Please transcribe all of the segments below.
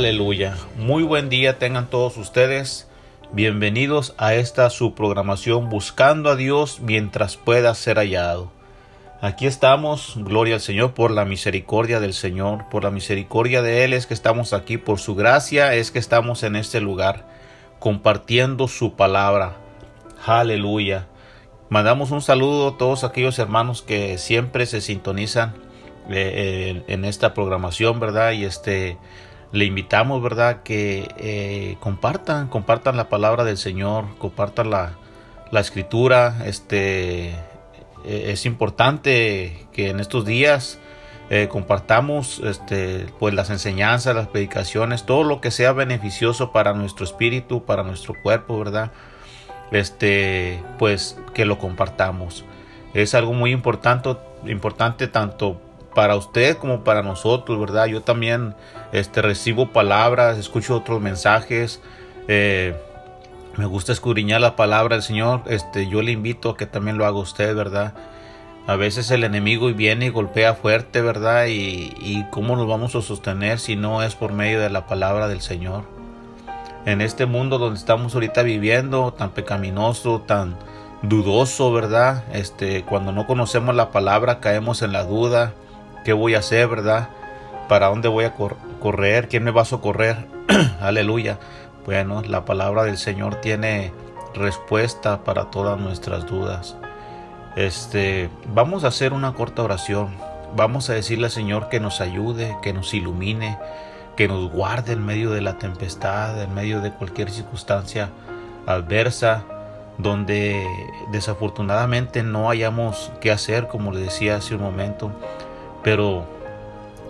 Aleluya. Muy buen día tengan todos ustedes. Bienvenidos a esta su programación Buscando a Dios mientras pueda ser hallado. Aquí estamos, gloria al Señor por la misericordia del Señor, por la misericordia de Él es que estamos aquí, por su gracia es que estamos en este lugar compartiendo su palabra. Aleluya. Mandamos un saludo a todos aquellos hermanos que siempre se sintonizan eh, eh, en esta programación, ¿verdad? Y este le invitamos, ¿verdad?, que eh, compartan, compartan la palabra del Señor, compartan la, la escritura. Este, e, es importante que en estos días eh, compartamos este, pues las enseñanzas, las predicaciones, todo lo que sea beneficioso para nuestro espíritu, para nuestro cuerpo, ¿verdad? Este, pues que lo compartamos. Es algo muy importante, importante tanto para usted como para nosotros, ¿verdad? Yo también este, recibo palabras, escucho otros mensajes. Eh, me gusta escudriñar la palabra del Señor. Este, yo le invito a que también lo haga usted, ¿verdad? A veces el enemigo viene y golpea fuerte, ¿verdad? Y, y cómo nos vamos a sostener si no es por medio de la palabra del Señor. En este mundo donde estamos ahorita viviendo, tan pecaminoso, tan dudoso, ¿verdad? Este, cuando no conocemos la palabra caemos en la duda, ¿Qué voy a hacer, verdad? ¿Para dónde voy a correr? ¿Quién me va a socorrer? Aleluya. Bueno, la palabra del Señor tiene respuesta para todas nuestras dudas. Este, vamos a hacer una corta oración. Vamos a decirle al Señor que nos ayude, que nos ilumine, que nos guarde en medio de la tempestad, en medio de cualquier circunstancia adversa, donde desafortunadamente no hayamos qué hacer, como le decía hace un momento. Pero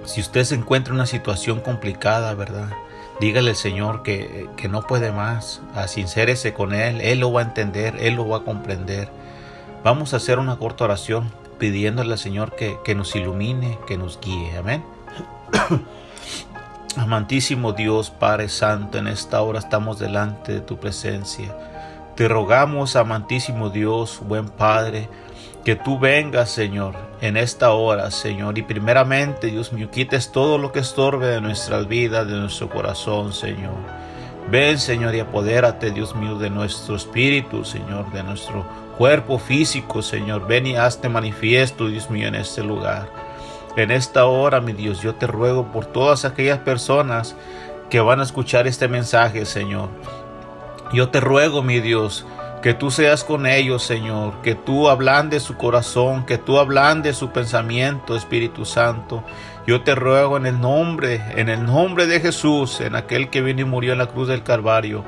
si usted se encuentra en una situación complicada, ¿verdad? Dígale al Señor que, que no puede más. Sincérese con Él. Él lo va a entender, Él lo va a comprender. Vamos a hacer una corta oración pidiéndole al Señor que, que nos ilumine, que nos guíe. Amén. Amantísimo Dios, Padre Santo, en esta hora estamos delante de tu presencia. Te rogamos, amantísimo Dios, buen Padre, que tú vengas, Señor, en esta hora, Señor, y primeramente, Dios mío, quites todo lo que estorbe de nuestras vidas, de nuestro corazón, Señor. Ven, Señor, y apodérate, Dios mío, de nuestro espíritu, Señor, de nuestro cuerpo físico, Señor. Ven y hazte manifiesto, Dios mío, en este lugar. En esta hora, mi Dios, yo te ruego por todas aquellas personas que van a escuchar este mensaje, Señor. Yo te ruego, mi Dios, que tú seas con ellos, Señor, que tú de su corazón, que tú de su pensamiento, Espíritu Santo. Yo te ruego en el nombre, en el nombre de Jesús, en aquel que vino y murió en la cruz del Calvario,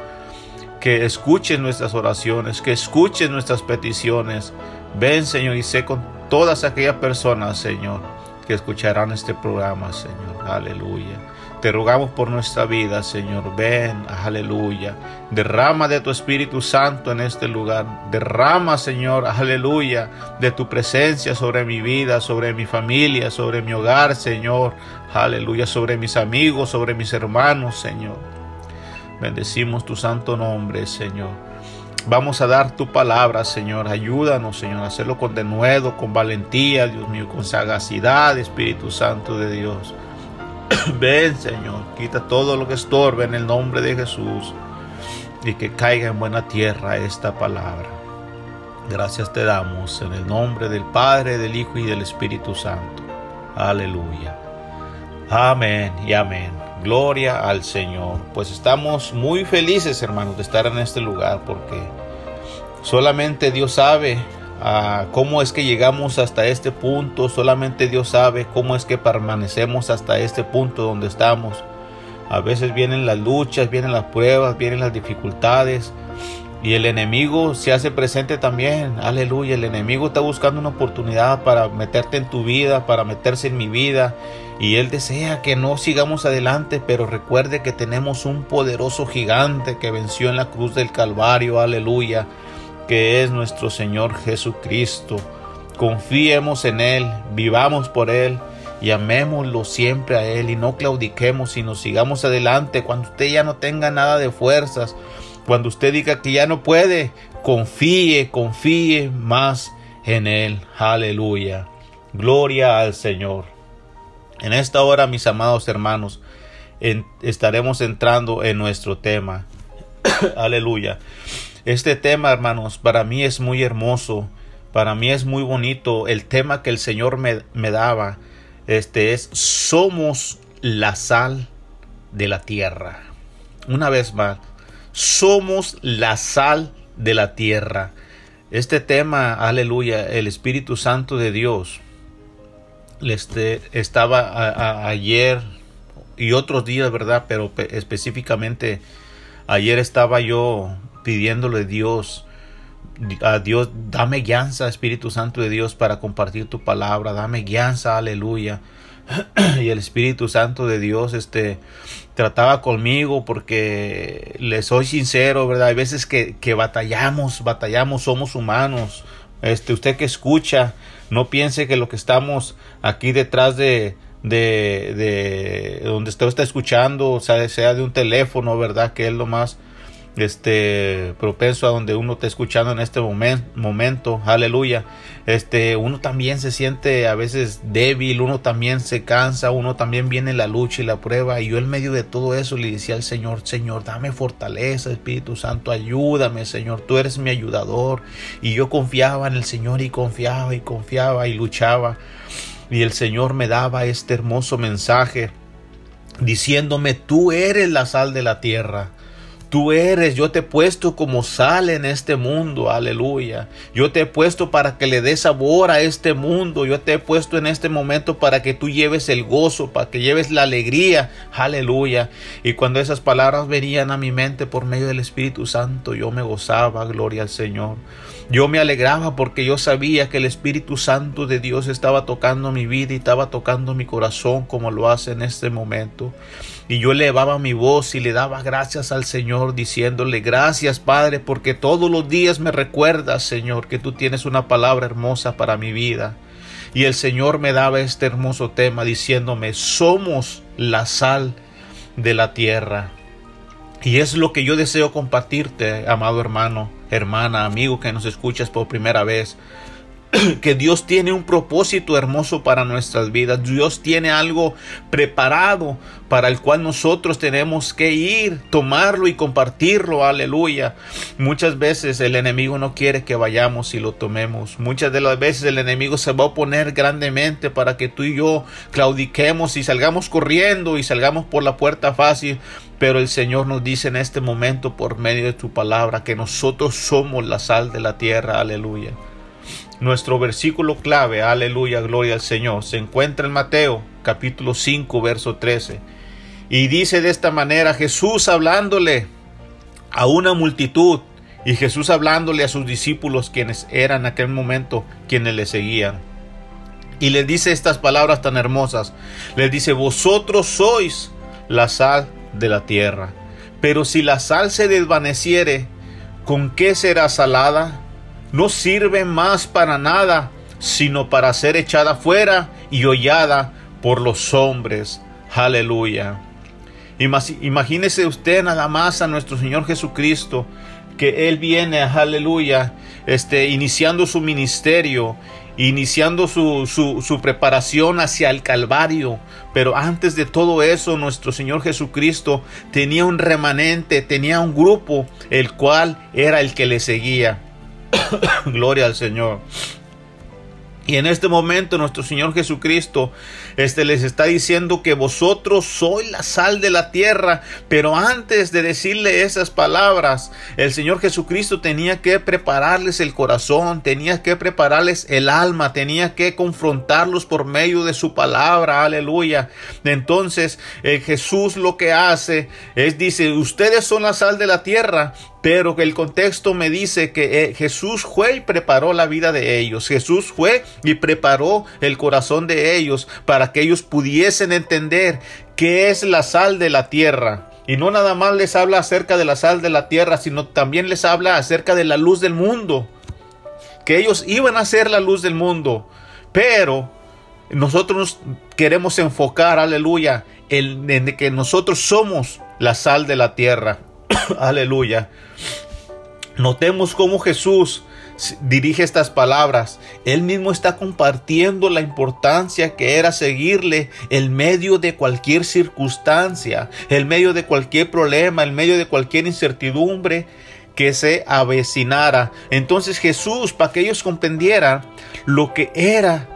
que escuches nuestras oraciones, que escuches nuestras peticiones. Ven, Señor, y sé con todas aquellas personas, Señor, que escucharán este programa, Señor. Aleluya. Te rogamos por nuestra vida, Señor. Ven, aleluya. Derrama de tu Espíritu Santo en este lugar. Derrama, Señor, aleluya, de tu presencia sobre mi vida, sobre mi familia, sobre mi hogar, Señor. Aleluya, sobre mis amigos, sobre mis hermanos, Señor. Bendecimos tu santo nombre, Señor. Vamos a dar tu palabra, Señor. Ayúdanos, Señor, a hacerlo con denuedo, con valentía, Dios mío, con sagacidad, Espíritu Santo de Dios. Ven, Señor, quita todo lo que estorbe en el nombre de Jesús y que caiga en buena tierra esta palabra. Gracias te damos en el nombre del Padre, del Hijo y del Espíritu Santo. Aleluya. Amén y amén. Gloria al Señor. Pues estamos muy felices, hermanos, de estar en este lugar porque solamente Dios sabe cómo es que llegamos hasta este punto. Solamente Dios sabe cómo es que permanecemos hasta este punto donde estamos. A veces vienen las luchas, vienen las pruebas, vienen las dificultades. Y el enemigo se hace presente también. Aleluya. El enemigo está buscando una oportunidad para meterte en tu vida, para meterse en mi vida. Y él desea que no sigamos adelante, pero recuerde que tenemos un poderoso gigante que venció en la cruz del Calvario. Aleluya que es nuestro Señor Jesucristo. Confiemos en Él, vivamos por Él y amémoslo siempre a Él y no claudiquemos, sino sigamos adelante. Cuando usted ya no tenga nada de fuerzas, cuando usted diga que ya no puede, confíe, confíe más en Él. Aleluya. Gloria al Señor. En esta hora, mis amados hermanos, estaremos entrando en nuestro tema. Aleluya. Este tema, hermanos, para mí es muy hermoso, para mí es muy bonito. El tema que el Señor me, me daba, este es, somos la sal de la tierra. Una vez más, somos la sal de la tierra. Este tema, aleluya, el Espíritu Santo de Dios, este, estaba ayer y otros días, ¿verdad? Pero específicamente ayer estaba yo pidiéndole Dios, a Dios, dame guianza, Espíritu Santo de Dios, para compartir tu palabra, dame guianza, aleluya. y el Espíritu Santo de Dios, este, trataba conmigo porque le soy sincero, ¿verdad? Hay veces que, que batallamos, batallamos, somos humanos. Este, usted que escucha, no piense que lo que estamos aquí detrás de, de, de donde usted está escuchando, sea, sea de un teléfono, ¿verdad? Que es lo más este propenso a donde uno está escuchando en este momento, aleluya. Este, uno también se siente a veces débil, uno también se cansa, uno también viene la lucha y la prueba. Y yo en medio de todo eso le decía al Señor, Señor, dame fortaleza, Espíritu Santo, ayúdame, Señor, tú eres mi ayudador. Y yo confiaba en el Señor y confiaba y confiaba y luchaba. Y el Señor me daba este hermoso mensaje diciéndome, tú eres la sal de la tierra Tú eres, yo te he puesto como sal en este mundo, aleluya. Yo te he puesto para que le des sabor a este mundo. Yo te he puesto en este momento para que tú lleves el gozo, para que lleves la alegría, aleluya. Y cuando esas palabras venían a mi mente por medio del Espíritu Santo, yo me gozaba, gloria al Señor. Yo me alegraba porque yo sabía que el Espíritu Santo de Dios estaba tocando mi vida y estaba tocando mi corazón como lo hace en este momento. Y yo elevaba mi voz y le daba gracias al Señor diciéndole gracias Padre porque todos los días me recuerdas Señor que tú tienes una palabra hermosa para mi vida. Y el Señor me daba este hermoso tema diciéndome somos la sal de la tierra. Y es lo que yo deseo compartirte, amado hermano, hermana, amigo que nos escuchas por primera vez. que Dios tiene un propósito hermoso para nuestras vidas. Dios tiene algo preparado para el cual nosotros tenemos que ir, tomarlo y compartirlo. Aleluya. Muchas veces el enemigo no quiere que vayamos y lo tomemos. Muchas de las veces el enemigo se va a oponer grandemente para que tú y yo claudiquemos y salgamos corriendo y salgamos por la puerta fácil. Pero el Señor nos dice en este momento por medio de tu palabra que nosotros somos la sal de la tierra. Aleluya. Nuestro versículo clave, aleluya, gloria al Señor, se encuentra en Mateo capítulo 5, verso 13. Y dice de esta manera Jesús hablándole a una multitud y Jesús hablándole a sus discípulos quienes eran en aquel momento quienes le seguían. Y les dice estas palabras tan hermosas. Les dice, vosotros sois la sal de la tierra. Pero si la sal se desvaneciere, ¿con qué será salada? No sirve más para nada, sino para ser echada fuera y hollada por los hombres. Aleluya. Imagínese usted nada más a nuestro Señor Jesucristo, que Él viene, aleluya, este, iniciando su ministerio, iniciando su, su, su, preparación hacia el Calvario. Pero antes de todo eso, nuestro Señor Jesucristo tenía un remanente, tenía un grupo, el cual era el que le seguía. Gloria al Señor. Y en este momento nuestro Señor Jesucristo este, les está diciendo que vosotros sois la sal de la tierra. Pero antes de decirle esas palabras, el Señor Jesucristo tenía que prepararles el corazón, tenía que prepararles el alma, tenía que confrontarlos por medio de su palabra. Aleluya. Entonces eh, Jesús lo que hace es dice, ustedes son la sal de la tierra, pero el contexto me dice que eh, Jesús fue y preparó la vida de ellos. Jesús fue y preparó el corazón de ellos para que ellos pudiesen entender qué es la sal de la tierra. Y no nada más les habla acerca de la sal de la tierra, sino también les habla acerca de la luz del mundo. Que ellos iban a ser la luz del mundo. Pero nosotros queremos enfocar, aleluya, en que nosotros somos la sal de la tierra. aleluya. Notemos cómo Jesús dirige estas palabras. Él mismo está compartiendo la importancia que era seguirle en medio de cualquier circunstancia, en medio de cualquier problema, en medio de cualquier incertidumbre que se avecinara. Entonces Jesús, para que ellos comprendieran lo que era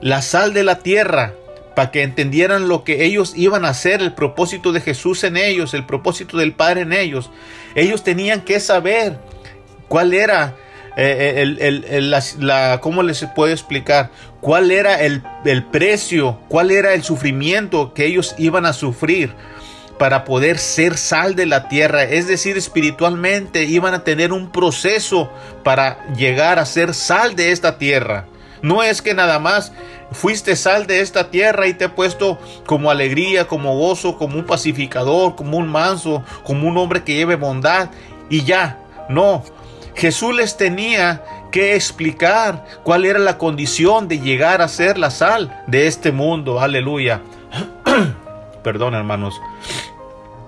la sal de la tierra, para que entendieran lo que ellos iban a hacer, el propósito de Jesús en ellos, el propósito del Padre en ellos. Ellos tenían que saber cuál era eh, eh, el, la, ¿cómo les puedo explicar? ¿Cuál era el, el precio? ¿Cuál era el sufrimiento que ellos iban a sufrir? para poder ser sal de la tierra, es decir, espiritualmente iban a tener un proceso para llegar a ser sal de esta tierra. No es que nada más fuiste sal de esta tierra y te he puesto como alegría, como gozo, como un pacificador, como un manso, como un hombre que lleve bondad y ya. No, Jesús les tenía que explicar cuál era la condición de llegar a ser la sal de este mundo. Aleluya. Perdón, hermanos.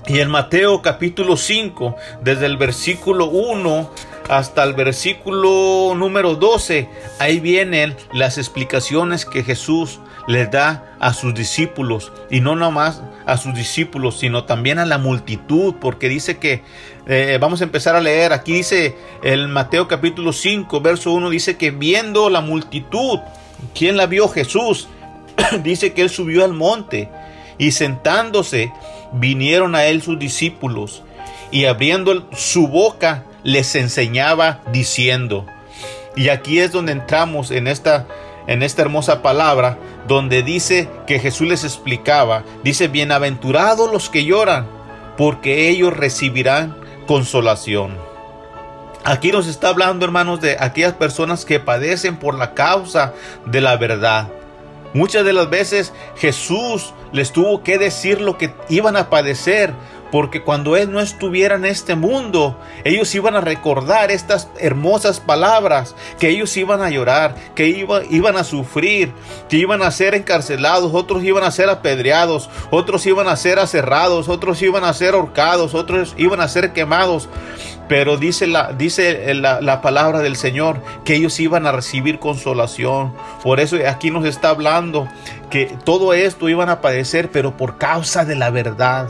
Y en Mateo capítulo 5, desde el versículo 1 hasta el versículo número 12, ahí vienen las explicaciones que Jesús les da a sus discípulos. Y no nomás a sus discípulos, sino también a la multitud, porque dice que, eh, vamos a empezar a leer, aquí dice el Mateo capítulo 5, verso 1, dice que viendo la multitud, ¿quién la vio? Jesús, dice que él subió al monte y sentándose vinieron a él sus discípulos y abriendo su boca les enseñaba diciendo. Y aquí es donde entramos en esta en esta hermosa palabra donde dice que Jesús les explicaba, dice, bienaventurados los que lloran, porque ellos recibirán consolación. Aquí nos está hablando, hermanos, de aquellas personas que padecen por la causa de la verdad. Muchas de las veces Jesús les tuvo que decir lo que iban a padecer, porque cuando Él no estuviera en este mundo, ellos iban a recordar estas hermosas palabras, que ellos iban a llorar, que iban a sufrir, que iban a ser encarcelados, otros iban a ser apedreados, otros iban a ser aserrados, otros iban a ser ahorcados, otros iban a ser quemados. Pero dice, la, dice la, la palabra del Señor que ellos iban a recibir consolación. Por eso aquí nos está hablando que todo esto iban a padecer, pero por causa de la verdad.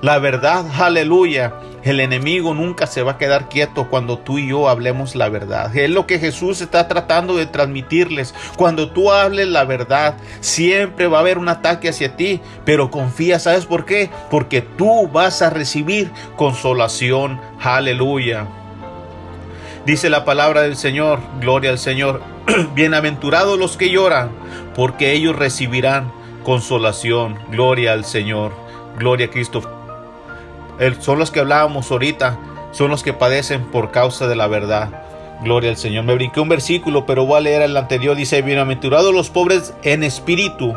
La verdad, aleluya. El enemigo nunca se va a quedar quieto cuando tú y yo hablemos la verdad. Es lo que Jesús está tratando de transmitirles. Cuando tú hables la verdad, siempre va a haber un ataque hacia ti, pero confía, ¿sabes por qué? Porque tú vas a recibir consolación. Aleluya. Dice la palabra del Señor, gloria al Señor. Bienaventurados los que lloran, porque ellos recibirán consolación. Gloria al Señor. Gloria a Cristo son los que hablábamos ahorita, son los que padecen por causa de la verdad. Gloria al Señor. Me brinqué un versículo, pero voy a leer el anterior. Dice, bienaventurados los pobres en espíritu,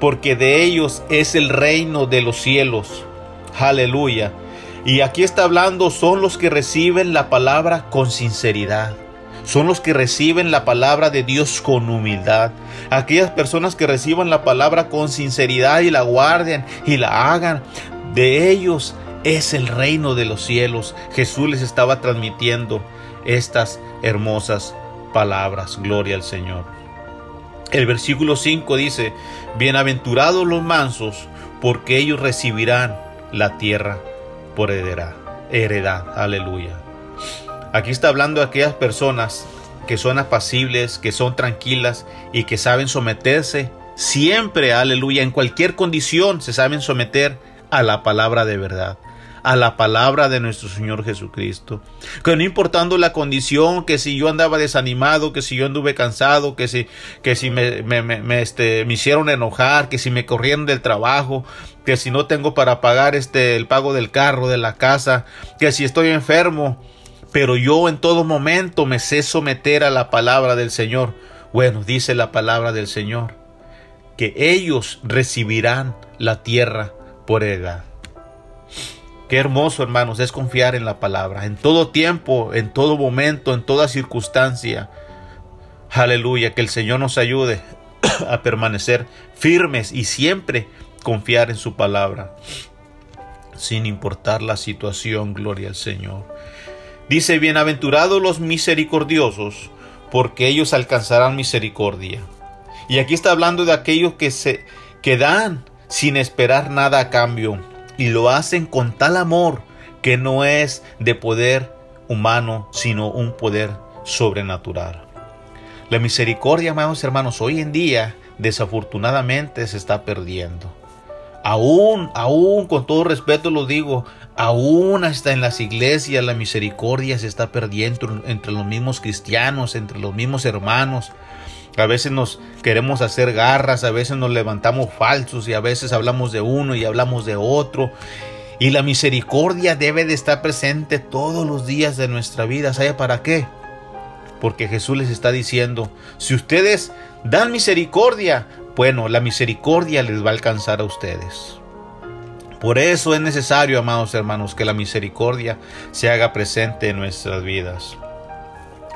porque de ellos es el reino de los cielos. Aleluya. Y aquí está hablando, son los que reciben la palabra con sinceridad. Son los que reciben la palabra de Dios con humildad. Aquellas personas que reciban la palabra con sinceridad y la guarden y la hagan. De ellos es el reino de los cielos. Jesús les estaba transmitiendo estas hermosas palabras. Gloria al Señor. El versículo 5 dice, Bienaventurados los mansos, porque ellos recibirán la tierra por heredad. heredad. Aleluya. Aquí está hablando de aquellas personas que son apacibles, que son tranquilas y que saben someterse siempre, aleluya, en cualquier condición se saben someter a la palabra de verdad a la palabra de nuestro Señor Jesucristo. Que no importando la condición, que si yo andaba desanimado, que si yo anduve cansado, que si, que si me, me, este, me hicieron enojar, que si me corrieron del trabajo, que si no tengo para pagar este, el pago del carro, de la casa, que si estoy enfermo, pero yo en todo momento me sé someter a la palabra del Señor. Bueno, dice la palabra del Señor, que ellos recibirán la tierra por edad. Qué hermoso, hermanos, es confiar en la palabra, en todo tiempo, en todo momento, en toda circunstancia. Aleluya, que el Señor nos ayude a permanecer firmes y siempre confiar en su palabra, sin importar la situación, gloria al Señor. Dice, bienaventurados los misericordiosos, porque ellos alcanzarán misericordia. Y aquí está hablando de aquellos que se que dan sin esperar nada a cambio y lo hacen con tal amor que no es de poder humano, sino un poder sobrenatural. La misericordia, amados hermanos, hoy en día desafortunadamente se está perdiendo. Aún, aún, con todo respeto lo digo, aún hasta en las iglesias la misericordia se está perdiendo entre los mismos cristianos, entre los mismos hermanos. A veces nos queremos hacer garras, a veces nos levantamos falsos y a veces hablamos de uno y hablamos de otro. Y la misericordia debe de estar presente todos los días de nuestra vida. ¿Sabe para qué? Porque Jesús les está diciendo, si ustedes dan misericordia, bueno, la misericordia les va a alcanzar a ustedes. Por eso es necesario, amados hermanos, que la misericordia se haga presente en nuestras vidas.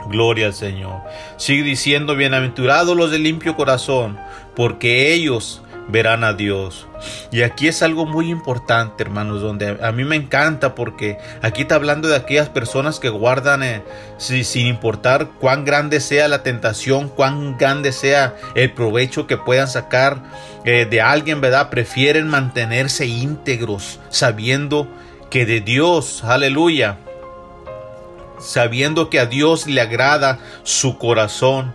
Gloria al Señor. Sigue diciendo, bienaventurados los de limpio corazón, porque ellos verán a Dios. Y aquí es algo muy importante, hermanos, donde a mí me encanta porque aquí está hablando de aquellas personas que guardan eh, sin importar cuán grande sea la tentación, cuán grande sea el provecho que puedan sacar eh, de alguien, ¿verdad? Prefieren mantenerse íntegros, sabiendo que de Dios, aleluya, sabiendo que a Dios le agrada su corazón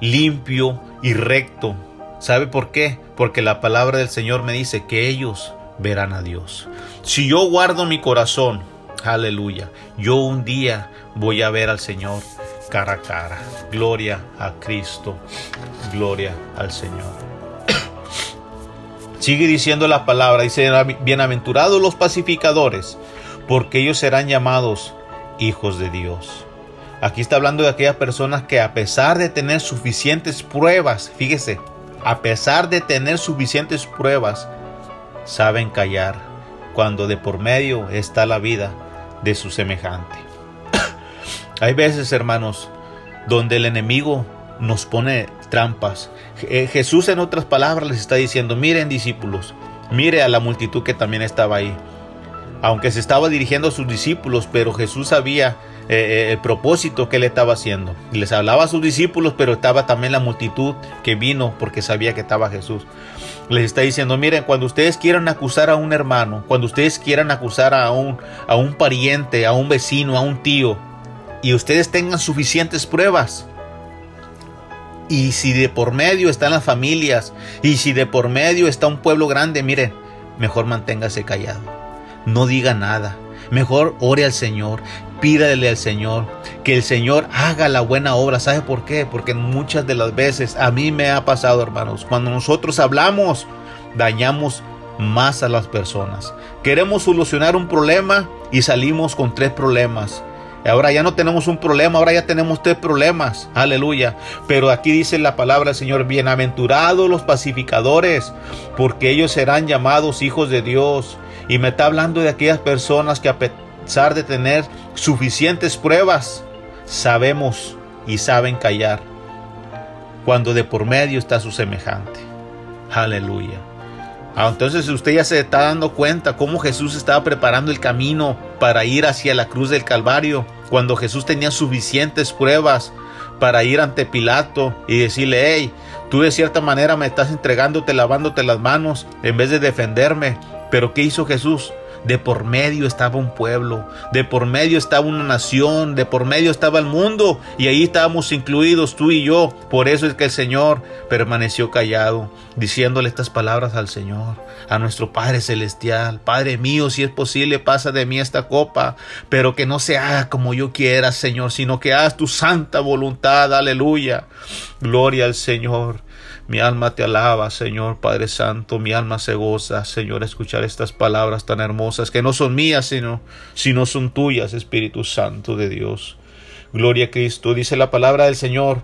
limpio y recto. ¿Sabe por qué? Porque la palabra del Señor me dice que ellos verán a Dios. Si yo guardo mi corazón, Aleluya. Yo un día voy a ver al Señor cara a cara. Gloria a Cristo. Gloria al Señor. Sigue diciendo la palabra, dice, bienaventurados los pacificadores, porque ellos serán llamados hijos de Dios. Aquí está hablando de aquellas personas que a pesar de tener suficientes pruebas, fíjese, a pesar de tener suficientes pruebas, saben callar cuando de por medio está la vida de su semejante. Hay veces, hermanos, donde el enemigo nos pone trampas. Eh, Jesús en otras palabras les está diciendo, miren discípulos, mire a la multitud que también estaba ahí. Aunque se estaba dirigiendo a sus discípulos, pero Jesús sabía eh, eh, el propósito que él estaba haciendo. Les hablaba a sus discípulos, pero estaba también la multitud que vino porque sabía que estaba Jesús. Les está diciendo, miren, cuando ustedes quieran acusar a un hermano, cuando ustedes quieran acusar a un, a un pariente, a un vecino, a un tío, y ustedes tengan suficientes pruebas, y si de por medio están las familias, y si de por medio está un pueblo grande, mire, mejor manténgase callado. No diga nada. Mejor ore al Señor, pídale al Señor, que el Señor haga la buena obra. ¿Sabe por qué? Porque muchas de las veces a mí me ha pasado, hermanos, cuando nosotros hablamos, dañamos más a las personas. Queremos solucionar un problema y salimos con tres problemas. Ahora ya no tenemos un problema, ahora ya tenemos tres problemas. Aleluya. Pero aquí dice la palabra del Señor, bienaventurados los pacificadores, porque ellos serán llamados hijos de Dios. Y me está hablando de aquellas personas que a pesar de tener suficientes pruebas, sabemos y saben callar cuando de por medio está su semejante. Aleluya. Ah, entonces usted ya se está dando cuenta cómo Jesús estaba preparando el camino para ir hacia la cruz del Calvario, cuando Jesús tenía suficientes pruebas para ir ante Pilato y decirle, hey, tú de cierta manera me estás entregándote, lavándote las manos en vez de defenderme. Pero ¿qué hizo Jesús? De por medio estaba un pueblo, de por medio estaba una nación, de por medio estaba el mundo y ahí estábamos incluidos tú y yo. Por eso es que el Señor permaneció callado, diciéndole estas palabras al Señor, a nuestro Padre Celestial. Padre mío, si es posible, pasa de mí esta copa, pero que no se haga como yo quiera, Señor, sino que hagas tu santa voluntad. Aleluya. Gloria al Señor. Mi alma te alaba, Señor Padre Santo, mi alma se goza, Señor, escuchar estas palabras tan hermosas que no son mías, sino, sino son tuyas, Espíritu Santo de Dios. Gloria a Cristo, dice la palabra del Señor.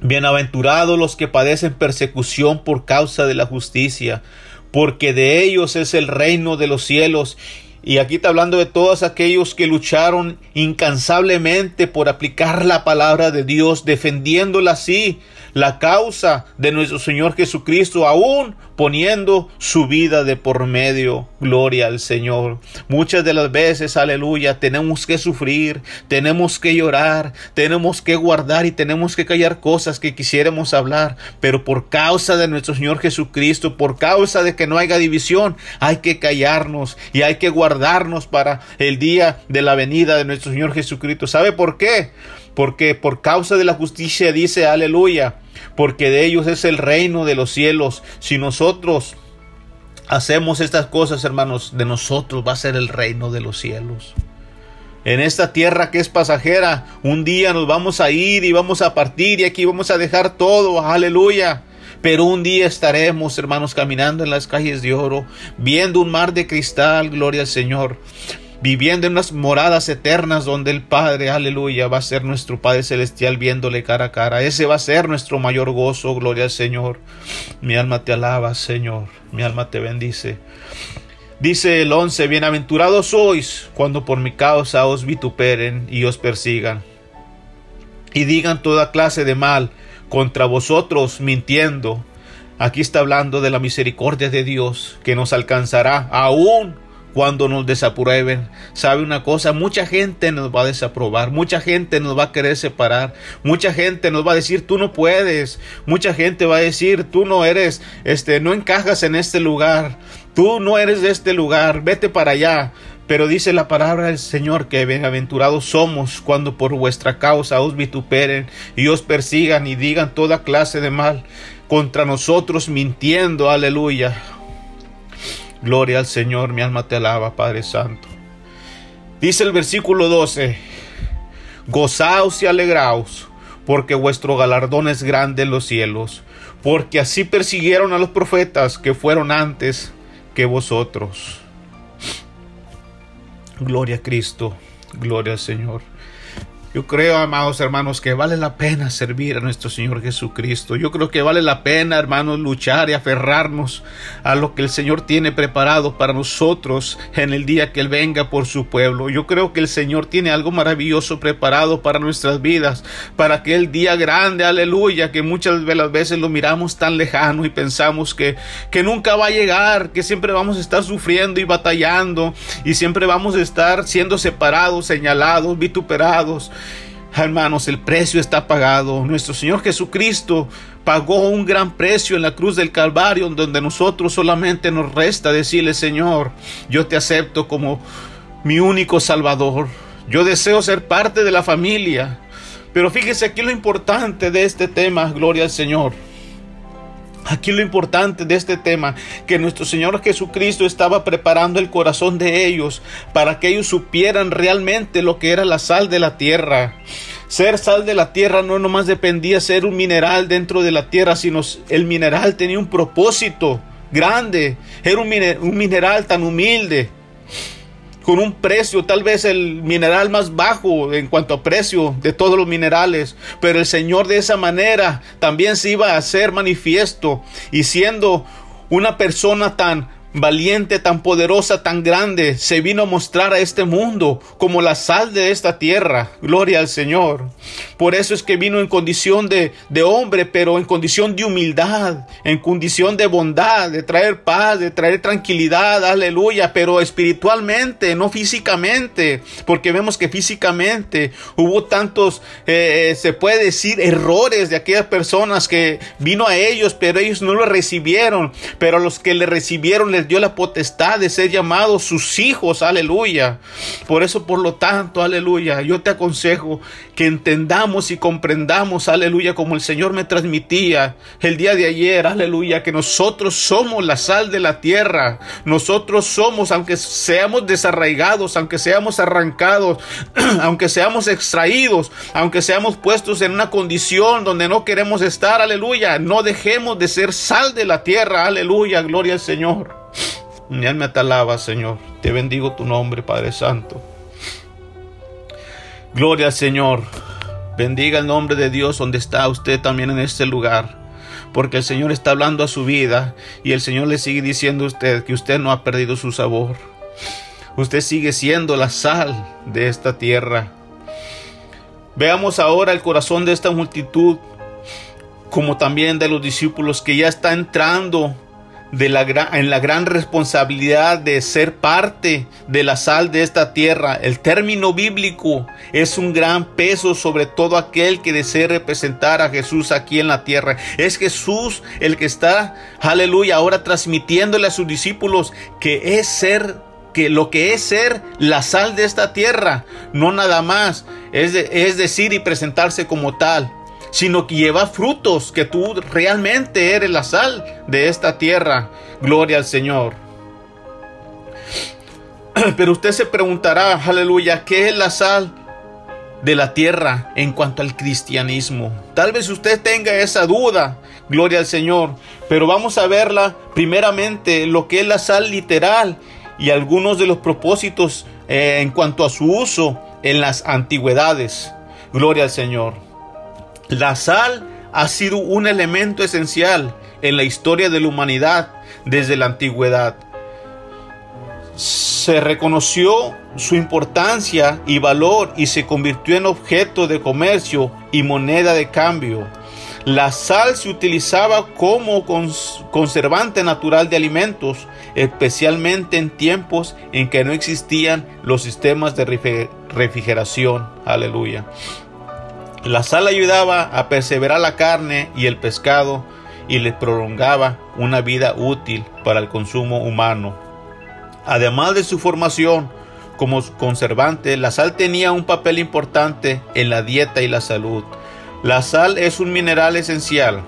Bienaventurados los que padecen persecución por causa de la justicia, porque de ellos es el reino de los cielos. Y aquí está hablando de todos aquellos que lucharon incansablemente por aplicar la palabra de Dios, defendiéndola así, la causa de nuestro Señor Jesucristo, aún poniendo su vida de por medio. Gloria al Señor. Muchas de las veces, aleluya, tenemos que sufrir, tenemos que llorar, tenemos que guardar y tenemos que callar cosas que quisiéramos hablar, pero por causa de nuestro Señor Jesucristo, por causa de que no haya división, hay que callarnos y hay que guardarnos para el día de la venida de nuestro Señor Jesucristo. ¿Sabe por qué? Porque por causa de la justicia dice, aleluya, porque de ellos es el reino de los cielos. Si nosotros hacemos estas cosas, hermanos, de nosotros va a ser el reino de los cielos. En esta tierra que es pasajera, un día nos vamos a ir y vamos a partir y aquí vamos a dejar todo, aleluya. Pero un día estaremos, hermanos, caminando en las calles de oro, viendo un mar de cristal, gloria al Señor viviendo en unas moradas eternas donde el Padre, aleluya, va a ser nuestro Padre Celestial viéndole cara a cara. Ese va a ser nuestro mayor gozo, gloria al Señor. Mi alma te alaba, Señor, mi alma te bendice. Dice el 11, bienaventurados sois cuando por mi causa os vituperen y os persigan y digan toda clase de mal contra vosotros mintiendo. Aquí está hablando de la misericordia de Dios que nos alcanzará aún cuando nos desaprueben. ¿Sabe una cosa? Mucha gente nos va a desaprobar, mucha gente nos va a querer separar, mucha gente nos va a decir tú no puedes, mucha gente va a decir tú no eres, este, no encajas en este lugar, tú no eres de este lugar, vete para allá. Pero dice la palabra del Señor que bienaventurados somos cuando por vuestra causa os vituperen y os persigan y digan toda clase de mal contra nosotros mintiendo, aleluya. Gloria al Señor, mi alma te alaba, Padre Santo. Dice el versículo 12, gozaos y alegraos, porque vuestro galardón es grande en los cielos, porque así persiguieron a los profetas que fueron antes que vosotros. Gloria a Cristo, gloria al Señor. Yo creo, amados hermanos, que vale la pena servir a nuestro Señor Jesucristo. Yo creo que vale la pena, hermanos, luchar y aferrarnos a lo que el Señor tiene preparado para nosotros en el día que Él venga por su pueblo. Yo creo que el Señor tiene algo maravilloso preparado para nuestras vidas, para aquel día grande, aleluya, que muchas de las veces lo miramos tan lejano y pensamos que, que nunca va a llegar, que siempre vamos a estar sufriendo y batallando y siempre vamos a estar siendo separados, señalados, vituperados. Hermanos, el precio está pagado. Nuestro Señor Jesucristo pagó un gran precio en la cruz del Calvario, donde nosotros solamente nos resta decirle, Señor, yo te acepto como mi único Salvador. Yo deseo ser parte de la familia. Pero fíjese aquí lo importante de este tema, gloria al Señor. Aquí lo importante de este tema, que nuestro Señor Jesucristo estaba preparando el corazón de ellos para que ellos supieran realmente lo que era la sal de la tierra. Ser sal de la tierra no nomás dependía ser un mineral dentro de la tierra, sino el mineral tenía un propósito grande. Era un, un mineral tan humilde con un precio, tal vez el mineral más bajo en cuanto a precio de todos los minerales, pero el Señor de esa manera también se iba a hacer manifiesto y siendo una persona tan valiente, tan poderosa, tan grande, se vino a mostrar a este mundo como la sal de esta tierra. Gloria al Señor. Por eso es que vino en condición de, de, hombre, pero en condición de humildad, en condición de bondad, de traer paz, de traer tranquilidad, aleluya, pero espiritualmente, no físicamente, porque vemos que físicamente hubo tantos, eh, se puede decir, errores de aquellas personas que vino a ellos, pero ellos no lo recibieron, pero a los que le recibieron dio la potestad de ser llamados sus hijos, aleluya. Por eso, por lo tanto, aleluya, yo te aconsejo que entendamos y comprendamos, aleluya, como el Señor me transmitía el día de ayer, aleluya, que nosotros somos la sal de la tierra. Nosotros somos, aunque seamos desarraigados, aunque seamos arrancados, aunque seamos extraídos, aunque seamos puestos en una condición donde no queremos estar, aleluya, no dejemos de ser sal de la tierra, aleluya, gloria al Señor. Mi alma te alaba, Señor. Te bendigo tu nombre, Padre Santo. Gloria al Señor. Bendiga el nombre de Dios donde está usted también en este lugar. Porque el Señor está hablando a su vida y el Señor le sigue diciendo a usted que usted no ha perdido su sabor. Usted sigue siendo la sal de esta tierra. Veamos ahora el corazón de esta multitud, como también de los discípulos que ya está entrando de la en la gran responsabilidad de ser parte de la sal de esta tierra. El término bíblico es un gran peso sobre todo aquel que desee representar a Jesús aquí en la tierra. Es Jesús el que está, aleluya, ahora transmitiéndole a sus discípulos que es ser que lo que es ser la sal de esta tierra, no nada más, es, es decir y presentarse como tal, sino que lleva frutos, que tú realmente eres la sal de esta tierra. Gloria al Señor. Pero usted se preguntará, aleluya, ¿qué es la sal de la tierra en cuanto al cristianismo? Tal vez usted tenga esa duda, gloria al Señor, pero vamos a verla primeramente lo que es la sal literal y algunos de los propósitos eh, en cuanto a su uso en las antigüedades. Gloria al Señor. La sal ha sido un elemento esencial en la historia de la humanidad desde la antigüedad. Se reconoció su importancia y valor y se convirtió en objeto de comercio y moneda de cambio. La sal se utilizaba como conservante natural de alimentos, especialmente en tiempos en que no existían los sistemas de refrigeración. Aleluya. La sal ayudaba a perseverar la carne y el pescado y le prolongaba una vida útil para el consumo humano. Además de su formación como conservante, la sal tenía un papel importante en la dieta y la salud. La sal es un mineral esencial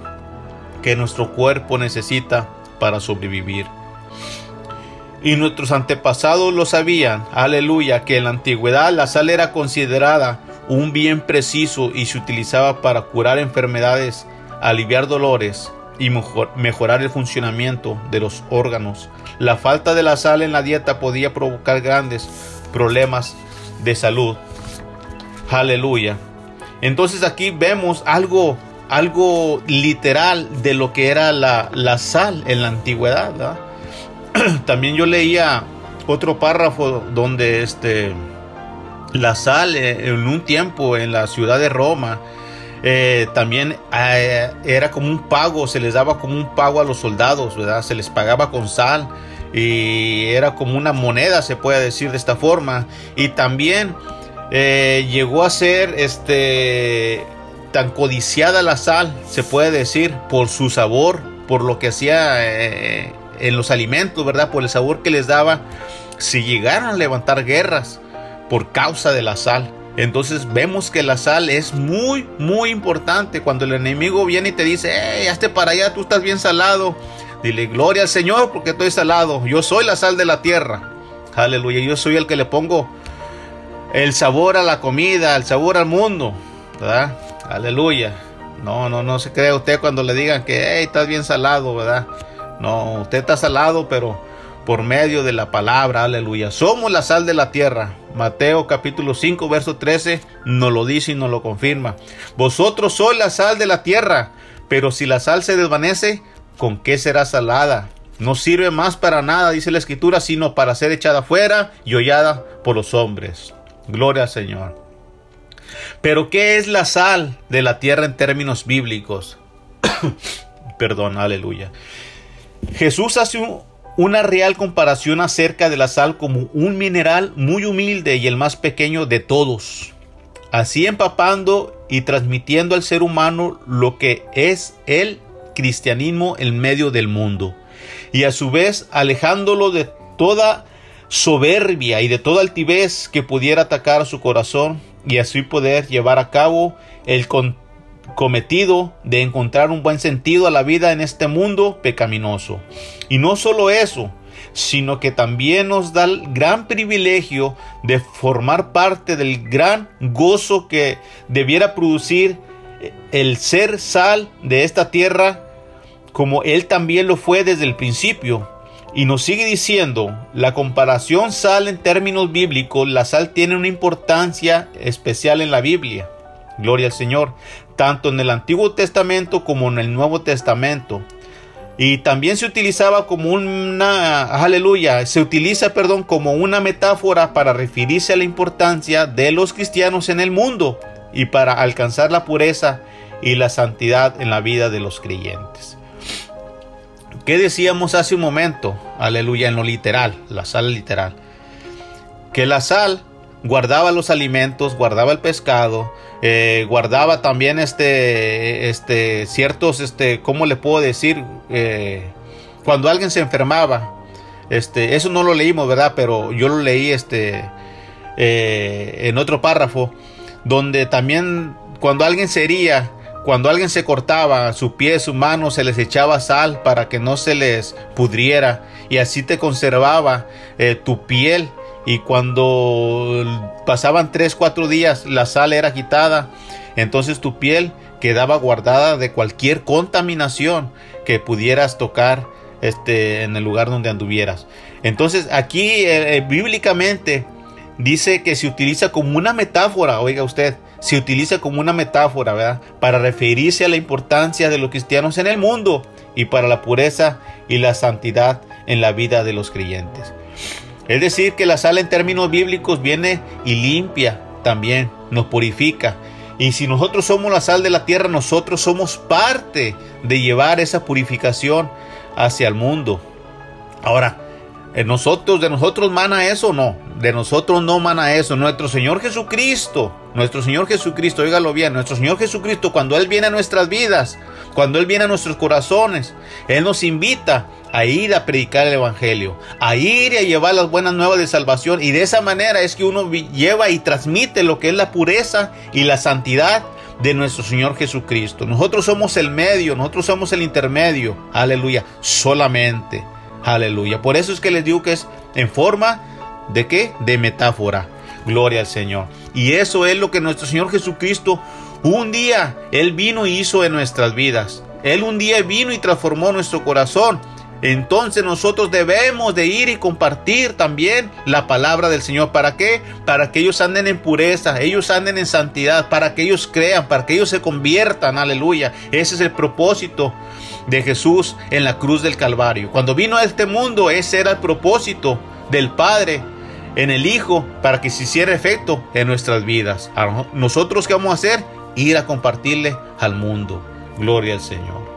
que nuestro cuerpo necesita para sobrevivir. y nuestros antepasados lo sabían, aleluya, que en la antigüedad la sal era considerada un bien preciso y se utilizaba para curar enfermedades, aliviar dolores y mejorar el funcionamiento de los órganos. La falta de la sal en la dieta podía provocar grandes problemas de salud. Aleluya. Entonces aquí vemos algo, algo literal de lo que era la, la sal en la antigüedad. También yo leía otro párrafo donde este, la sal eh, en un tiempo en la ciudad de Roma eh, también eh, era como un pago, se les daba como un pago a los soldados, ¿verdad? Se les pagaba con sal y era como una moneda, se puede decir de esta forma. Y también llegó a ser este tan codiciada la sal, se puede decir, por su sabor, por lo que hacía en los alimentos, ¿verdad? Por el sabor que les daba. Si llegaron a levantar guerras por causa de la sal. Entonces vemos que la sal es muy, muy importante. Cuando el enemigo viene y te dice, hey, hazte para allá, tú estás bien salado. Dile, gloria al Señor porque estoy salado. Yo soy la sal de la tierra. Aleluya. Yo soy el que le pongo el sabor a la comida, el sabor al mundo. ¿Verdad? Aleluya. No, no, no se cree usted cuando le digan que, hey, estás bien salado, ¿verdad? No, usted está salado, pero por medio de la palabra, aleluya. Somos la sal de la tierra. Mateo capítulo 5, verso 13 nos lo dice y nos lo confirma. Vosotros sois la sal de la tierra, pero si la sal se desvanece, ¿con qué será salada? No sirve más para nada, dice la escritura, sino para ser echada fuera y hollada por los hombres. Gloria al Señor. Pero ¿qué es la sal de la tierra en términos bíblicos? Perdón, aleluya. Jesús hace una real comparación acerca de la sal como un mineral muy humilde y el más pequeño de todos, así empapando y transmitiendo al ser humano lo que es el cristianismo en medio del mundo, y a su vez alejándolo de toda soberbia y de toda altivez que pudiera atacar su corazón y así poder llevar a cabo el cometido de encontrar un buen sentido a la vida en este mundo pecaminoso. Y no solo eso, sino que también nos da el gran privilegio de formar parte del gran gozo que debiera producir el ser sal de esta tierra, como Él también lo fue desde el principio. Y nos sigue diciendo, la comparación sal en términos bíblicos, la sal tiene una importancia especial en la Biblia. Gloria al Señor tanto en el Antiguo Testamento como en el Nuevo Testamento. Y también se utilizaba como una, aleluya, se utiliza, perdón, como una metáfora para referirse a la importancia de los cristianos en el mundo y para alcanzar la pureza y la santidad en la vida de los creyentes. ¿Qué decíamos hace un momento? Aleluya, en lo literal, la sal literal. Que la sal guardaba los alimentos, guardaba el pescado, eh, guardaba también este, este, ciertos, este, ¿cómo le puedo decir? Eh, cuando alguien se enfermaba, este, eso no lo leímos, ¿verdad? Pero yo lo leí, este, eh, en otro párrafo, donde también cuando alguien se hería, cuando alguien se cortaba su pie, su mano, se les echaba sal para que no se les pudriera y así te conservaba tu piel y cuando pasaban 3, 4 días la sal era quitada, entonces tu piel quedaba guardada de cualquier contaminación que pudieras tocar este, en el lugar donde anduvieras. Entonces aquí eh, eh, bíblicamente dice que se utiliza como una metáfora, oiga usted, se utiliza como una metáfora, ¿verdad? Para referirse a la importancia de los cristianos en el mundo y para la pureza y la santidad en la vida de los creyentes. Es decir, que la sal en términos bíblicos viene y limpia también, nos purifica. Y si nosotros somos la sal de la tierra, nosotros somos parte de llevar esa purificación hacia el mundo. Ahora, ¿en nosotros, de nosotros mana eso? No, de nosotros no mana eso. Nuestro Señor Jesucristo, nuestro Señor Jesucristo, óigalo bien, nuestro Señor Jesucristo, cuando Él viene a nuestras vidas, cuando Él viene a nuestros corazones, Él nos invita a ir a predicar el Evangelio, a ir y a llevar las buenas nuevas de salvación. Y de esa manera es que uno lleva y transmite lo que es la pureza y la santidad de nuestro Señor Jesucristo. Nosotros somos el medio, nosotros somos el intermedio. Aleluya, solamente. Aleluya. Por eso es que les digo que es en forma de qué? De metáfora. Gloria al Señor. Y eso es lo que nuestro Señor Jesucristo un día Él vino y hizo en nuestras vidas. Él un día vino y transformó nuestro corazón. Entonces nosotros debemos de ir y compartir también la palabra del Señor. ¿Para qué? Para que ellos anden en pureza, ellos anden en santidad, para que ellos crean, para que ellos se conviertan. Aleluya. Ese es el propósito de Jesús en la cruz del Calvario. Cuando vino a este mundo, ese era el propósito del Padre en el Hijo para que se hiciera efecto en nuestras vidas. Nosotros qué vamos a hacer? Ir a compartirle al mundo. Gloria al Señor.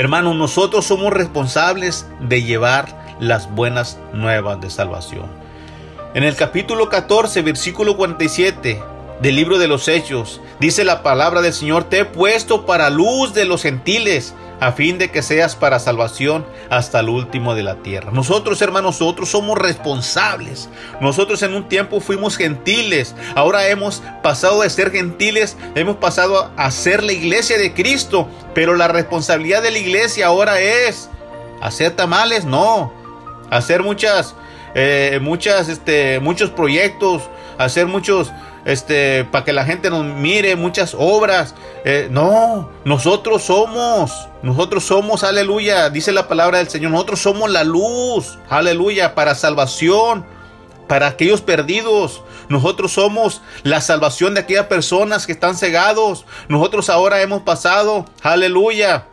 Hermanos, nosotros somos responsables de llevar las buenas nuevas de salvación. En el capítulo 14, versículo 47 del libro de los Hechos, dice la palabra del Señor, te he puesto para luz de los gentiles a fin de que seas para salvación hasta el último de la tierra. Nosotros, hermanos, nosotros somos responsables. Nosotros en un tiempo fuimos gentiles, ahora hemos pasado de ser gentiles, hemos pasado a ser la iglesia de Cristo, pero la responsabilidad de la iglesia ahora es hacer tamales, no, hacer muchas, eh, muchas, este, muchos proyectos, hacer muchos este, para que la gente nos mire, muchas obras. Eh, no, nosotros somos, nosotros somos, aleluya, dice la palabra del Señor, nosotros somos la luz, aleluya, para salvación, para aquellos perdidos. Nosotros somos la salvación de aquellas personas que están cegados. Nosotros ahora hemos pasado, aleluya,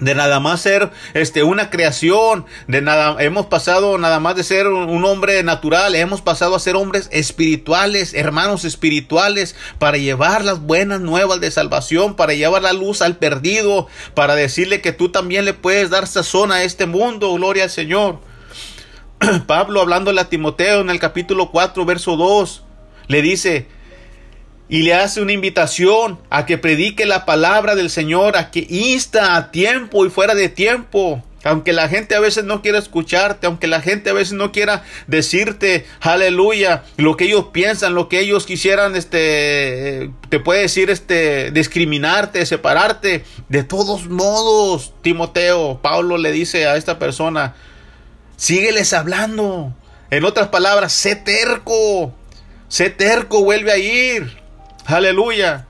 de nada más ser este una creación, de nada hemos pasado nada más de ser un, hombre natural, hemos pasado a ser hombres espirituales, hermanos espirituales para llevar las buenas nuevas de salvación, para llevar la luz al perdido, para decirle que tú también le puedes dar sazón a este mundo, gloria al Señor. Pablo hablándole a Timoteo en el capítulo 4 verso 2 le dice, y le hace una invitación a que predique la palabra del Señor, a que insta a tiempo y fuera de tiempo. Aunque la gente a veces no quiera escucharte, aunque la gente a veces no quiera decirte, aleluya, lo que ellos piensan, lo que ellos quisieran, este, te puede decir, este, discriminarte, separarte. De todos modos, Timoteo, Pablo le dice a esta persona, sígueles hablando. En otras palabras, sé terco, sé terco, vuelve a ir. Aleluya.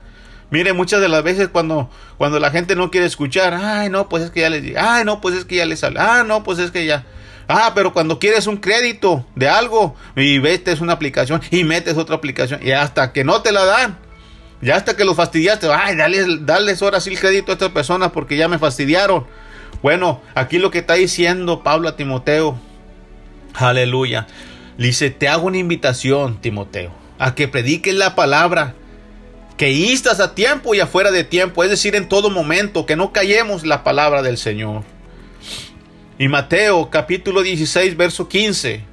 Mire, muchas de las veces cuando, cuando la gente no quiere escuchar, ay, no, pues es que ya les digo, ay, no, pues es que ya les sale, ah, no, pues es que ya. Ah, pero cuando quieres un crédito de algo y metes una aplicación y metes otra aplicación y hasta que no te la dan, ya hasta que los fastidiaste, ay, dale, dales ahora sí el crédito a estas personas porque ya me fastidiaron. Bueno, aquí lo que está diciendo Pablo a Timoteo, aleluya, dice, te hago una invitación, Timoteo, a que prediques la palabra que instas a tiempo y afuera de tiempo, es decir, en todo momento, que no callemos la palabra del Señor. Y Mateo capítulo 16, verso 15.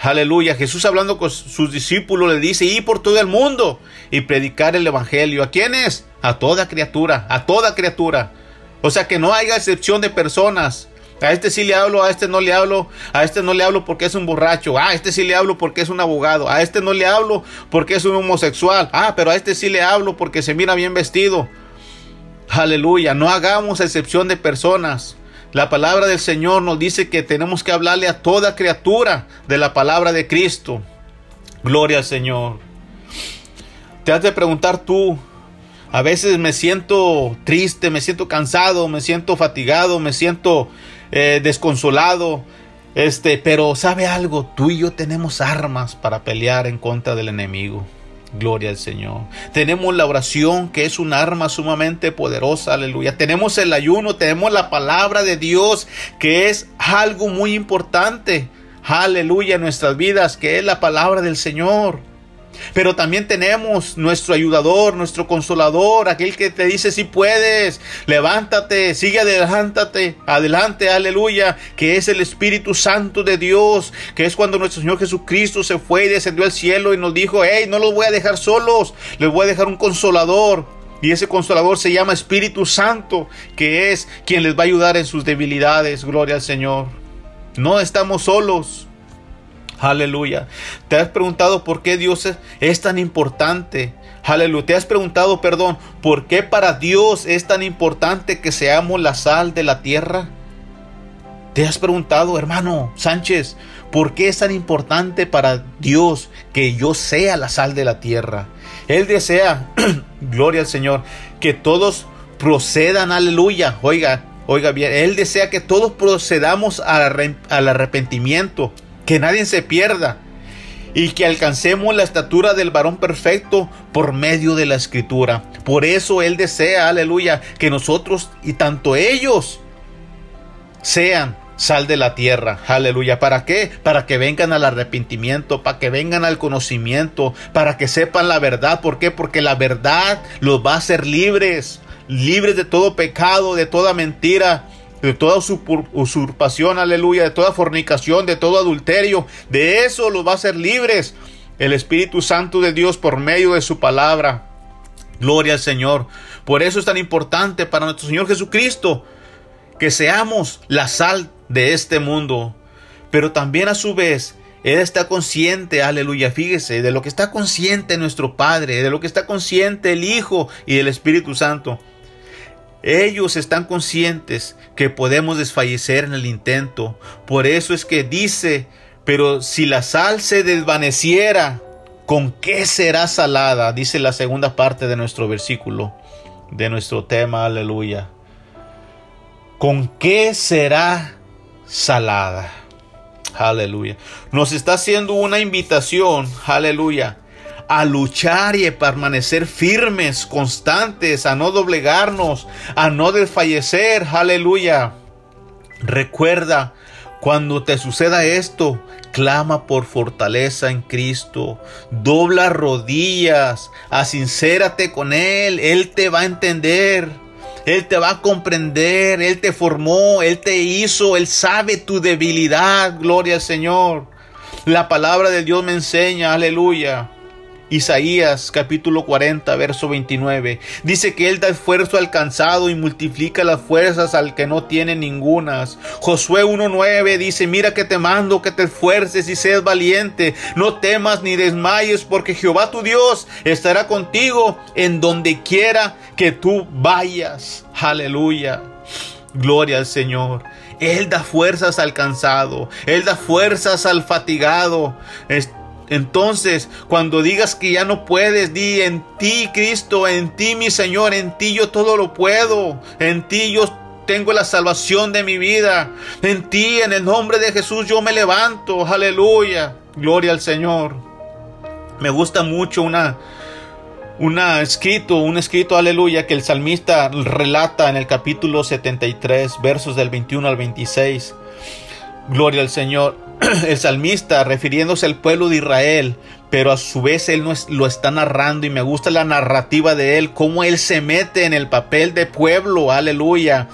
Aleluya. Jesús hablando con sus discípulos le dice, y por todo el mundo y predicar el Evangelio. ¿A quiénes? A toda criatura, a toda criatura. O sea, que no haya excepción de personas. A este sí le hablo, a este no le hablo, a este no le hablo porque es un borracho, a este sí le hablo porque es un abogado, a este no le hablo porque es un homosexual, ah, pero a este sí le hablo porque se mira bien vestido. Aleluya, no hagamos excepción de personas. La palabra del Señor nos dice que tenemos que hablarle a toda criatura de la palabra de Cristo. Gloria al Señor. Te has de preguntar tú, a veces me siento triste, me siento cansado, me siento fatigado, me siento eh, desconsolado. Este, pero sabe algo, tú y yo tenemos armas para pelear en contra del enemigo. Gloria al Señor. Tenemos la oración que es un arma sumamente poderosa, aleluya. Tenemos el ayuno, tenemos la palabra de Dios que es algo muy importante, aleluya, en nuestras vidas, que es la palabra del Señor. Pero también tenemos nuestro ayudador, nuestro consolador, aquel que te dice si puedes, levántate, sigue adelántate, adelante, aleluya, que es el Espíritu Santo de Dios, que es cuando nuestro Señor Jesucristo se fue y descendió al cielo y nos dijo, hey, no los voy a dejar solos, les voy a dejar un consolador. Y ese consolador se llama Espíritu Santo, que es quien les va a ayudar en sus debilidades. Gloria al Señor. No estamos solos. Aleluya. ¿Te has preguntado por qué Dios es, tan importante? Aleluya. ¿Te has preguntado, perdón, por qué para Dios es tan importante que seamos la sal de la tierra? ¿Te has preguntado, hermano Sánchez, por qué es tan importante para Dios que yo sea la sal de la tierra? Él desea, gloria al Señor, que todos procedan, aleluya. Oiga, oiga bien, Él desea que todos procedamos al arrepentimiento, que nadie se pierda y que alcancemos la estatura del varón perfecto por medio de la escritura. Por eso Él desea, aleluya, que nosotros y tanto ellos sean sal de la tierra. Aleluya. ¿Para qué? Para que vengan al arrepentimiento, para que vengan al conocimiento, para que sepan la verdad. ¿Por qué? Porque la verdad los va a hacer libres, libres de todo pecado, de toda mentira. De toda usurpación, aleluya, de toda fornicación, de todo adulterio, de eso los va a hacer libres el Espíritu Santo de Dios por medio de su palabra. Gloria al Señor. Por eso es tan importante para nuestro Señor Jesucristo que seamos la sal de este mundo. Pero también a su vez, Él está consciente, aleluya, fíjese, de lo que está consciente nuestro Padre, de lo que está consciente el Hijo y el Espíritu Santo. Ellos están conscientes que podemos desfallecer en el intento. Por eso es que dice, pero si la sal se desvaneciera, ¿con qué será salada? Dice la segunda parte de nuestro versículo, de nuestro tema, aleluya. ¿Con qué será salada. Aleluya. Nos está haciendo una invitación, aleluya, a luchar y a permanecer firmes, constantes, a no doblegarnos, a no desfallecer, aleluya. Recuerda, cuando te suceda esto, clama por fortaleza en Cristo, dobla rodillas, asincérate con Él, Él te va a entender. Él te va a comprender, Él te formó, Él te hizo, Él sabe tu debilidad, gloria al Señor. La palabra de Dios me enseña, aleluya, Isaías capítulo 40, verso 29. Dice que Él da esfuerzo al cansado y multiplica las fuerzas al que no tiene ningunas. Josué 1.9 dice, mira que te mando que te esfuerces y seas valiente. No temas ni desmayes porque Jehová tu Dios estará contigo en donde quiera que tú vayas. Aleluya. Gloria al Señor. Él da fuerzas al cansado. Él da fuerzas al fatigado. Entonces, cuando digas que ya no puedes, di en ti, Cristo, en ti, mi Señor, en ti yo todo lo puedo. En ti yo tengo la salvación de mi vida. En ti, en el nombre de Jesús, yo me levanto. Aleluya. Gloria al Señor. Me gusta mucho una, una escrito, un escrito, aleluya, que el salmista relata en el capítulo 73, versos del 21 al 26. Gloria al Señor. el salmista refiriéndose al pueblo de Israel, pero a su vez él lo está narrando y me gusta la narrativa de él, cómo él se mete en el papel de pueblo, aleluya.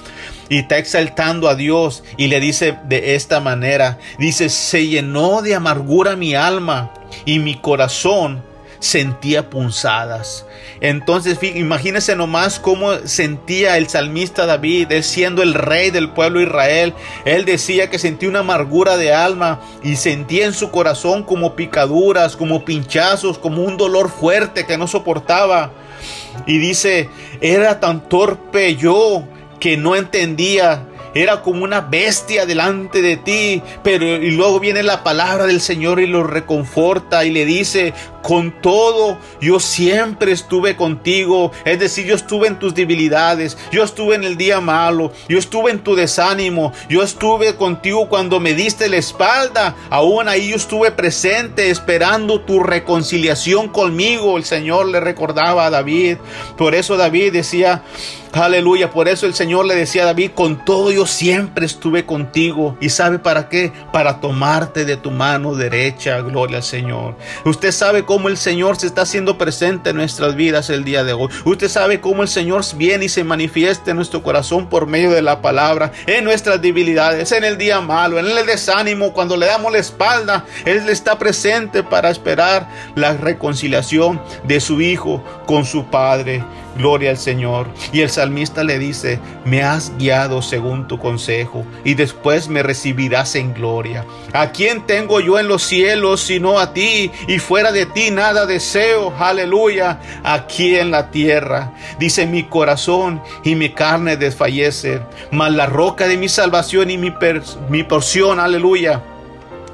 Y está exaltando a Dios y le dice de esta manera, dice, se llenó de amargura mi alma y mi corazón sentía punzadas. Entonces, imagínense nomás cómo sentía el salmista David, siendo el rey del pueblo Israel. Él decía que sentía una amargura de alma y sentía en su corazón como picaduras, como pinchazos, como un dolor fuerte que no soportaba. Y dice, era tan torpe yo que no entendía era como una bestia delante de ti, pero y luego viene la palabra del Señor y lo reconforta y le dice, con todo, yo siempre estuve contigo. Es decir, yo estuve en tus debilidades, yo estuve en el día malo, yo estuve en tu desánimo, yo estuve contigo cuando me diste la espalda. Aún ahí yo estuve presente esperando tu reconciliación conmigo. El Señor le recordaba a David. Por eso David decía, Aleluya, por eso el Señor le decía a David, con todo yo siempre estuve contigo. ¿Y sabe para qué? Para tomarte de tu mano derecha, gloria al Señor. Usted sabe cómo el Señor se está haciendo presente en nuestras vidas el día de hoy. Usted sabe cómo el Señor viene y se manifiesta en nuestro corazón por medio de la palabra, en nuestras debilidades, en el día malo, en el desánimo, cuando le damos la espalda. Él está presente para esperar la reconciliación de su Hijo con su Padre. Gloria al Señor. Y el salmista le dice, me has guiado según tu consejo y después me recibirás en gloria. ¿A quién tengo yo en los cielos sino a ti? Y fuera de ti nada deseo, aleluya, aquí en la tierra. Dice mi corazón y mi carne desfallece, mas la roca de mi salvación y mi, mi porción, aleluya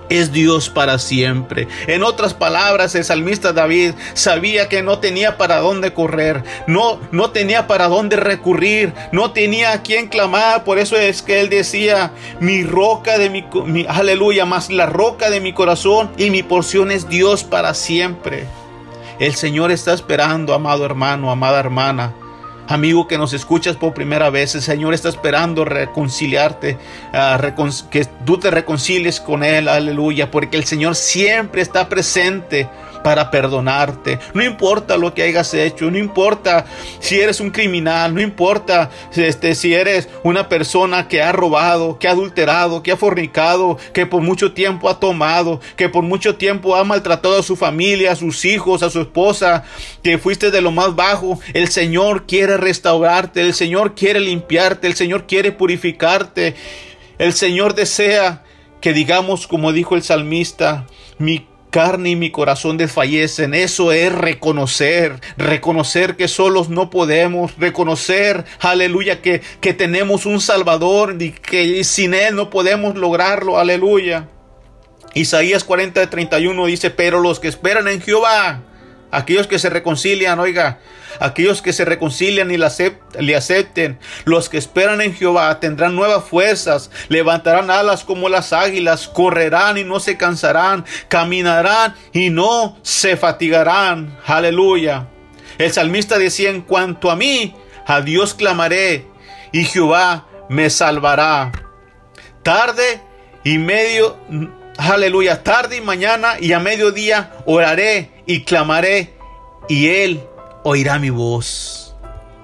es Dios para siempre. En otras palabras, el salmista David sabía que no tenía para dónde correr, no, no tenía para dónde recurrir, no tenía a quien clamar. Por eso es que él decía, mi roca de mi, mi aleluya, más la roca de mi corazón y mi porción es Dios para siempre. El Señor está esperando, amado hermano, amada hermana Amigo que nos escuchas por primera vez, el Señor está esperando reconciliarte, ah, que tú te reconcilies con Él, aleluya, porque el Señor siempre está presente para perdonarte. No importa lo que hayas hecho, no importa si eres un criminal, no importa este, si eres una persona que ha robado, que ha adulterado, que ha fornicado, que por mucho tiempo ha tomado, que por mucho tiempo ha maltratado a su familia, a sus hijos, a su esposa, que fuiste de lo más bajo. El Señor quiere restaurarte, el Señor quiere limpiarte, el Señor quiere purificarte. El Señor desea que digamos como dijo el salmista, mi carne y mi corazón desfallecen. Eso es reconocer, reconocer que solos no podemos, reconocer, aleluya, que, que tenemos un Salvador y que sin Él no podemos lograrlo, aleluya. Isaías 40, 31 dice, pero los que esperan en Jehová, aquellos que se reconcilian, oiga, aquellos que se reconcilian y le acepten, los que esperan en Jehová tendrán nuevas fuerzas, levantarán alas como las águilas, correrán y no se cansarán, caminarán y no se fatigarán. Aleluya. El salmista decía, en cuanto a mí, a Dios clamaré y Jehová me salvará. Tarde y medio, aleluya, tarde y mañana y a mediodía oraré y clamaré y él oirá mi voz.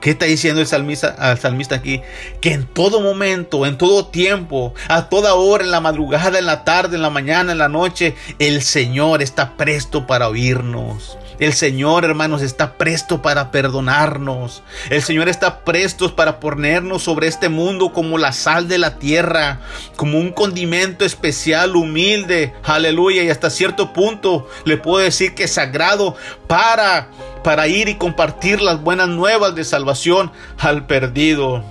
¿Qué está diciendo el salmista, al salmista aquí? Que en todo momento, en todo tiempo, a toda hora, en la madrugada, en la tarde, en la mañana, en la noche, el Señor está presto para oírnos. El Señor, hermanos, está presto para perdonarnos. El Señor está presto para ponernos sobre este mundo como la sal de la tierra, como un condimento especial, humilde, aleluya, y hasta cierto punto le puedo decir que sagrado para para ir y compartir las buenas nuevas de salvación al perdido.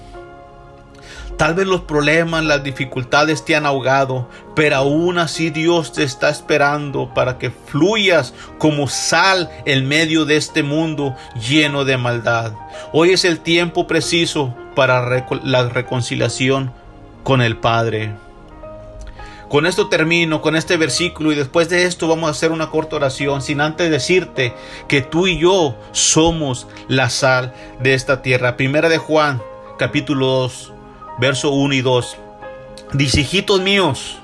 Tal vez los problemas, las dificultades te han ahogado, pero aún así Dios te está esperando para que fluyas como sal en medio de este mundo lleno de maldad. Hoy es el tiempo preciso para la reconciliación con el Padre. Con esto termino, con este versículo y después de esto vamos a hacer una corta oración sin antes decirte que tú y yo somos la sal de esta tierra. Primera de Juan, capítulo 2, verso 1 y 2. Dice, hijitos míos,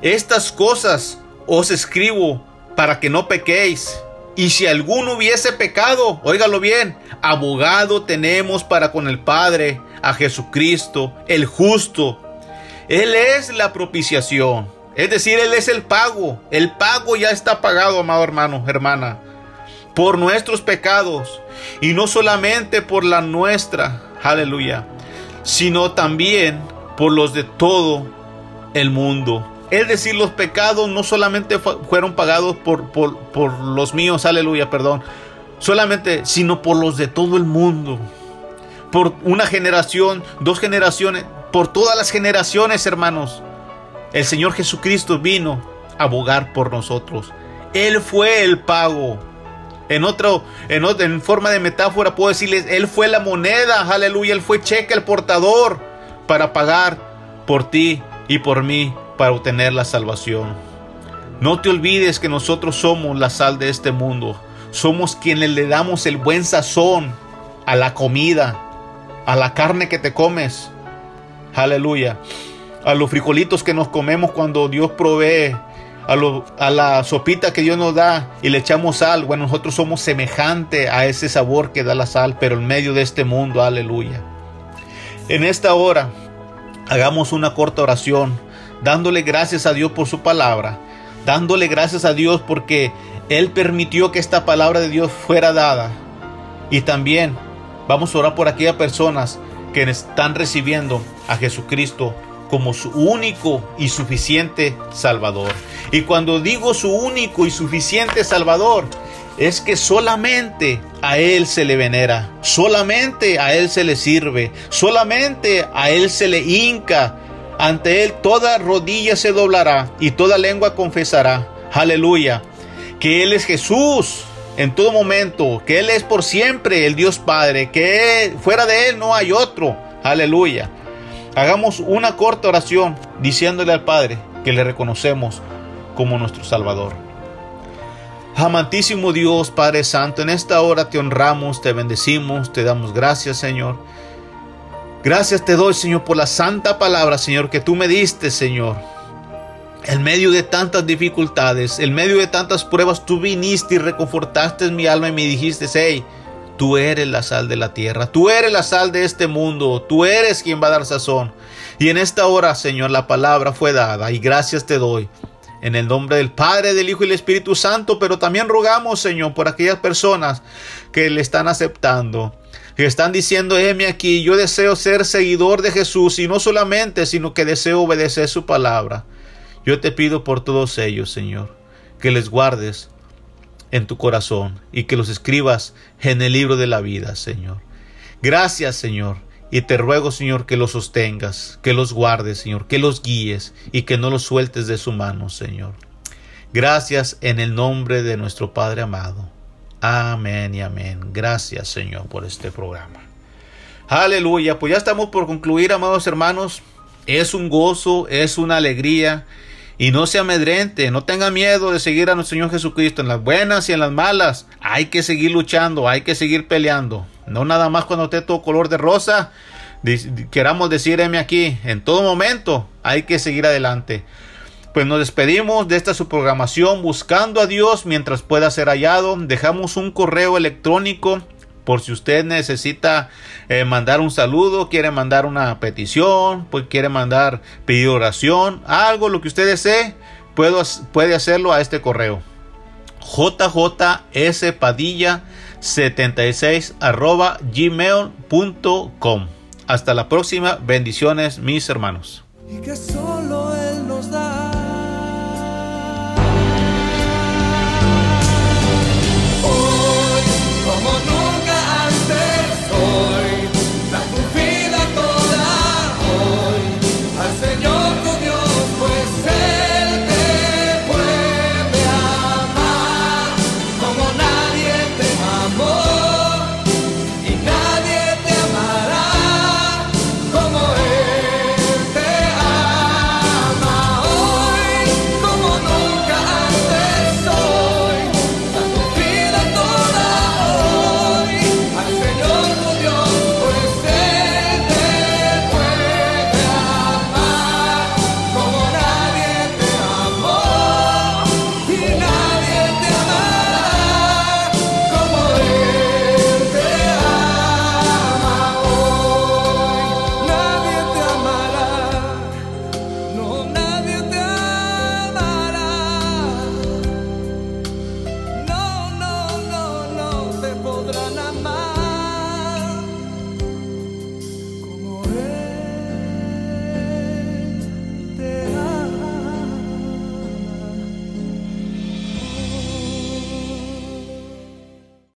estas cosas os escribo para que no pequéis. Y si alguno hubiese pecado, óigalo bien, abogado tenemos para con el Padre, a Jesucristo, el justo él es la propiciación. Es decir, Él es el pago. El pago ya está pagado, amado hermano, hermana, por nuestros pecados. Y no solamente por la nuestra, aleluya, sino también por los de todo el mundo. Es decir, los pecados no solamente fueron pagados por, por, por los míos, aleluya, perdón, solamente, sino por los de todo el mundo. Por una generación, dos generaciones, por todas las generaciones, hermanos. El Señor Jesucristo vino a abogar por nosotros. Él fue el pago. En otro, en, en forma de metáfora puedo decirles, Él fue la moneda, aleluya, Él fue cheque, el portador, para pagar por ti y por mí, para obtener la salvación. No te olvides que nosotros somos la sal de este mundo. Somos quienes le damos el buen sazón a la comida, a la carne que te comes. Aleluya. A los frijolitos que nos comemos cuando Dios provee. A, a, la sopita que Dios nos da y le echamos sal. Bueno, nosotros somos semejante a ese sabor que da la sal, pero en medio de este mundo, aleluya. En esta hora, hagamos una corta oración, dándole gracias a Dios por su palabra, dándole gracias a Dios porque Él permitió que esta palabra de Dios fuera dada. Y también vamos a orar por aquellas personas que están recibiendo a Jesucristo como su único y suficiente Salvador. Y cuando digo su único y suficiente Salvador, es que solamente a Él se le venera, solamente a Él se le sirve, solamente a Él se le hinca. Ante Él toda rodilla se doblará y toda lengua confesará. Aleluya. Que Él es Jesús en todo momento, que Él es por siempre el Dios Padre, que fuera de Él no hay otro. Aleluya. Hagamos una corta oración diciéndole al Padre que le reconocemos como nuestro Salvador. Amantísimo Dios, Padre Santo, en esta hora te honramos, te bendecimos, te damos gracias, Señor. Gracias te doy, Señor, por la santa palabra, Señor, que tú me diste, Señor. En medio de tantas dificultades, en medio de tantas pruebas, tú viniste y reconfortaste mi alma y me dijiste, hey, tú eres la sal de la tierra, tú eres la sal de este mundo, tú eres quien va a dar sazón. Y en esta hora, Señor, la palabra fue dada y gracias te doy. En el nombre del Padre, del Hijo y del Espíritu Santo, pero también rogamos, Señor, por aquellas personas que le están aceptando, que están diciendo, heme aquí, yo deseo ser seguidor de Jesús y no solamente, sino que deseo obedecer su palabra. Yo te pido por todos ellos, Señor, que les guardes en tu corazón y que los escribas en el libro de la vida, Señor. Gracias, Señor y te ruego, Señor, que los sostengas, que los guardes, Señor, que los guíes y que no los sueltes de su mano, Señor. Gracias en el nombre de nuestro Padre amado. Amén y amén. Gracias, Señor, por este programa. Aleluya. Pues ya estamos por concluir, amados hermanos. Es un gozo, es una alegría. Y no se amedrente, no tenga miedo de seguir a nuestro Señor Jesucristo en las buenas y en las malas. Hay que seguir luchando, hay que seguir peleando. No nada más cuando esté todo color de rosa, queramos decir, aquí, en todo momento hay que seguir adelante. Pues nos despedimos de esta su programación buscando a Dios mientras pueda ser hallado. Dejamos un correo electrónico por si usted necesita eh, mandar un saludo, quiere mandar una petición, pues quiere mandar pedir oración, algo, lo que usted desee, puede hacerlo a este correo. jjspadilla 76 arroba gmail.com. Hasta la próxima. Bendiciones, mis hermanos. Lord.